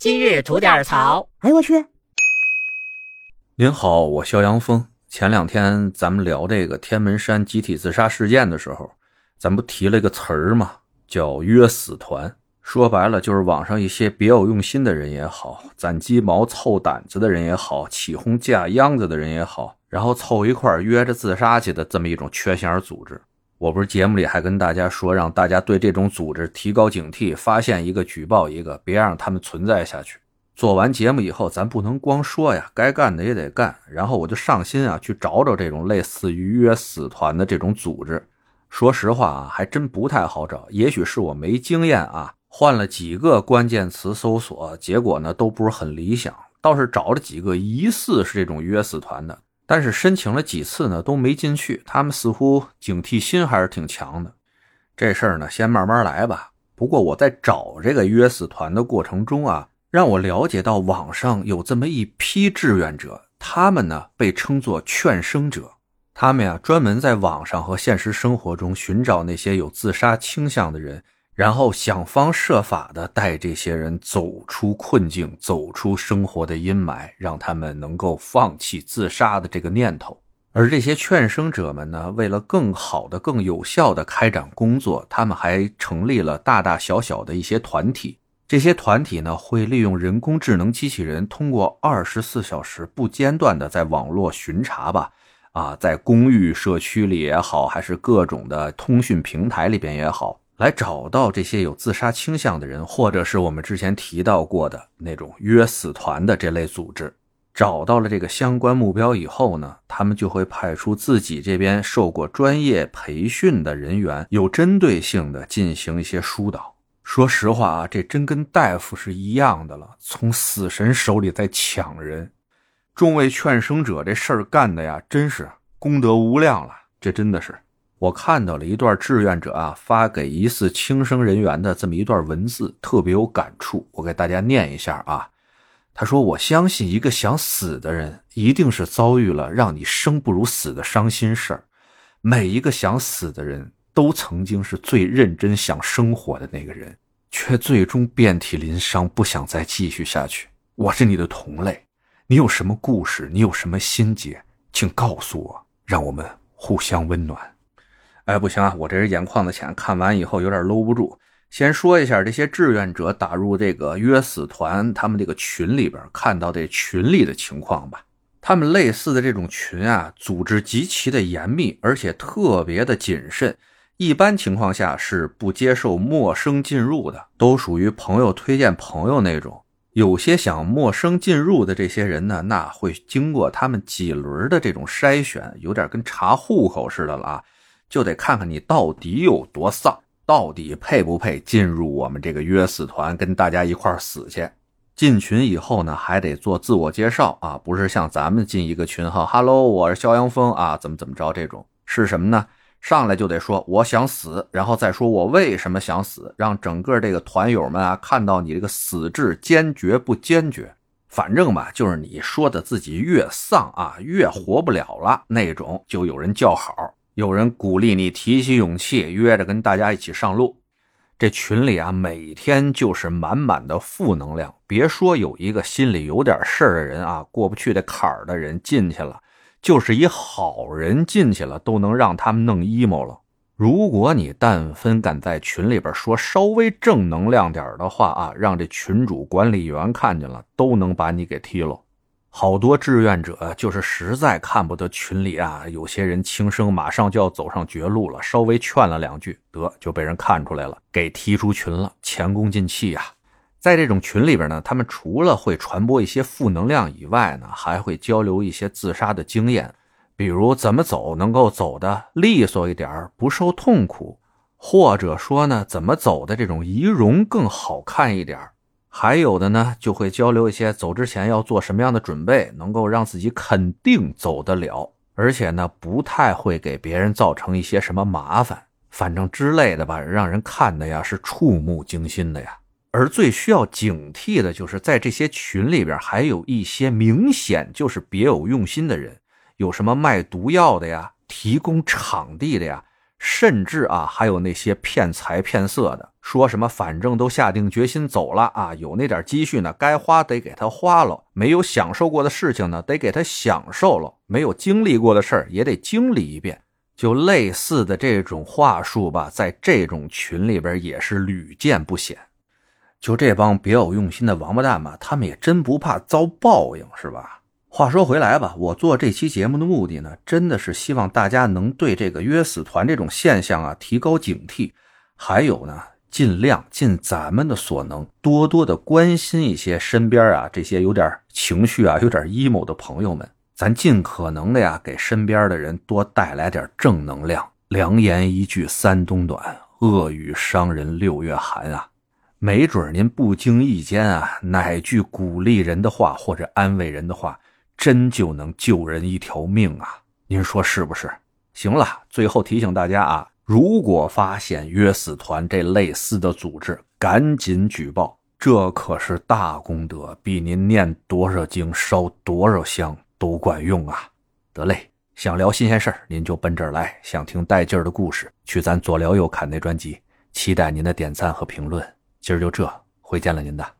今日吐点槽。哎呦我去！您好，我肖阳峰。前两天咱们聊这个天门山集体自杀事件的时候，咱不提了一个词儿吗？叫“约死团”。说白了，就是网上一些别有用心的人也好，攒鸡毛凑胆子的人也好，起哄架秧子的人也好，然后凑一块约着自杀去的这么一种缺心眼组织。我不是节目里还跟大家说，让大家对这种组织提高警惕，发现一个举报一个，别让他们存在下去。做完节目以后，咱不能光说呀，该干的也得干。然后我就上心啊，去找找这种类似于约死团的这种组织。说实话啊，还真不太好找。也许是我没经验啊，换了几个关键词搜索，结果呢都不是很理想。倒是找了几个疑似是这种约死团的。但是申请了几次呢，都没进去。他们似乎警惕心还是挺强的。这事儿呢，先慢慢来吧。不过我在找这个约死团的过程中啊，让我了解到网上有这么一批志愿者，他们呢被称作劝生者。他们呀，专门在网上和现实生活中寻找那些有自杀倾向的人。然后想方设法的带这些人走出困境，走出生活的阴霾，让他们能够放弃自杀的这个念头。而这些劝生者们呢，为了更好的、更有效的开展工作，他们还成立了大大小小的一些团体。这些团体呢，会利用人工智能机器人，通过二十四小时不间断的在网络巡查吧，啊，在公寓社区里也好，还是各种的通讯平台里边也好。来找到这些有自杀倾向的人，或者是我们之前提到过的那种约死团的这类组织。找到了这个相关目标以后呢，他们就会派出自己这边受过专业培训的人员，有针对性的进行一些疏导。说实话啊，这真跟大夫是一样的了，从死神手里在抢人。众位劝生者这事儿干的呀，真是功德无量了，这真的是。我看到了一段志愿者啊发给疑似轻生人员的这么一段文字，特别有感触。我给大家念一下啊。他说：“我相信一个想死的人，一定是遭遇了让你生不如死的伤心事儿。每一个想死的人都曾经是最认真想生活的那个人，却最终遍体鳞伤，不想再继续下去。我是你的同类，你有什么故事？你有什么心结？请告诉我，让我们互相温暖。”哎，不行啊！我这人眼眶子浅，看完以后有点搂不住。先说一下这些志愿者打入这个约死团他们这个群里边看到这群里的情况吧。他们类似的这种群啊，组织极其的严密，而且特别的谨慎。一般情况下是不接受陌生进入的，都属于朋友推荐朋友那种。有些想陌生进入的这些人呢，那会经过他们几轮的这种筛选，有点跟查户口似的了啊。就得看看你到底有多丧，到底配不配进入我们这个约死团，跟大家一块死去。进群以后呢，还得做自我介绍啊，不是像咱们进一个群哈，Hello，我是肖阳峰啊，怎么怎么着这种，是什么呢？上来就得说我想死，然后再说我为什么想死，让整个这个团友们啊看到你这个死志坚决不坚决。反正吧，就是你说的自己越丧啊，越活不了了那种，就有人叫好。有人鼓励你提起勇气，约着跟大家一起上路。这群里啊，每天就是满满的负能量。别说有一个心里有点事儿的人啊，过不去这坎儿的人进去了，就是一好人进去了，都能让他们弄 emo 了。如果你但分敢在群里边说稍微正能量点的话啊，让这群主管理员看见了，都能把你给踢了。好多志愿者就是实在看不得群里啊，有些人轻生，马上就要走上绝路了，稍微劝了两句，得就被人看出来了，给踢出群了，前功尽弃呀。在这种群里边呢，他们除了会传播一些负能量以外呢，还会交流一些自杀的经验，比如怎么走能够走的利索一点，不受痛苦，或者说呢，怎么走的这种仪容更好看一点。还有的呢，就会交流一些走之前要做什么样的准备，能够让自己肯定走得了，而且呢，不太会给别人造成一些什么麻烦，反正之类的吧，让人看的呀是触目惊心的呀。而最需要警惕的就是在这些群里边，还有一些明显就是别有用心的人，有什么卖毒药的呀，提供场地的呀，甚至啊，还有那些骗财骗色的，说什么反正都下定决心走了啊，有那点积蓄呢，该花得给他花了；没有享受过的事情呢，得给他享受了；没有经历过的事儿也得经历一遍。就类似的这种话术吧，在这种群里边也是屡见不鲜。就这帮别有用心的王八蛋吧，他们也真不怕遭报应，是吧？话说回来吧，我做这期节目的目的呢，真的是希望大家能对这个约死团这种现象啊提高警惕，还有呢，尽量尽咱们的所能，多多的关心一些身边啊这些有点情绪啊、有点 emo 的朋友们，咱尽可能的呀，给身边的人多带来点正能量。良言一句三冬暖，恶语伤人六月寒啊！没准您不经意间啊，哪句鼓励人的话或者安慰人的话。真就能救人一条命啊！您说是不是？行了，最后提醒大家啊，如果发现约死团这类似的组织，赶紧举报，这可是大功德，比您念多少经、烧多少香都管用啊！得嘞，想聊新鲜事儿，您就奔这儿来；想听带劲儿的故事，去咱左聊右侃那专辑。期待您的点赞和评论。今儿就这，回见了您的。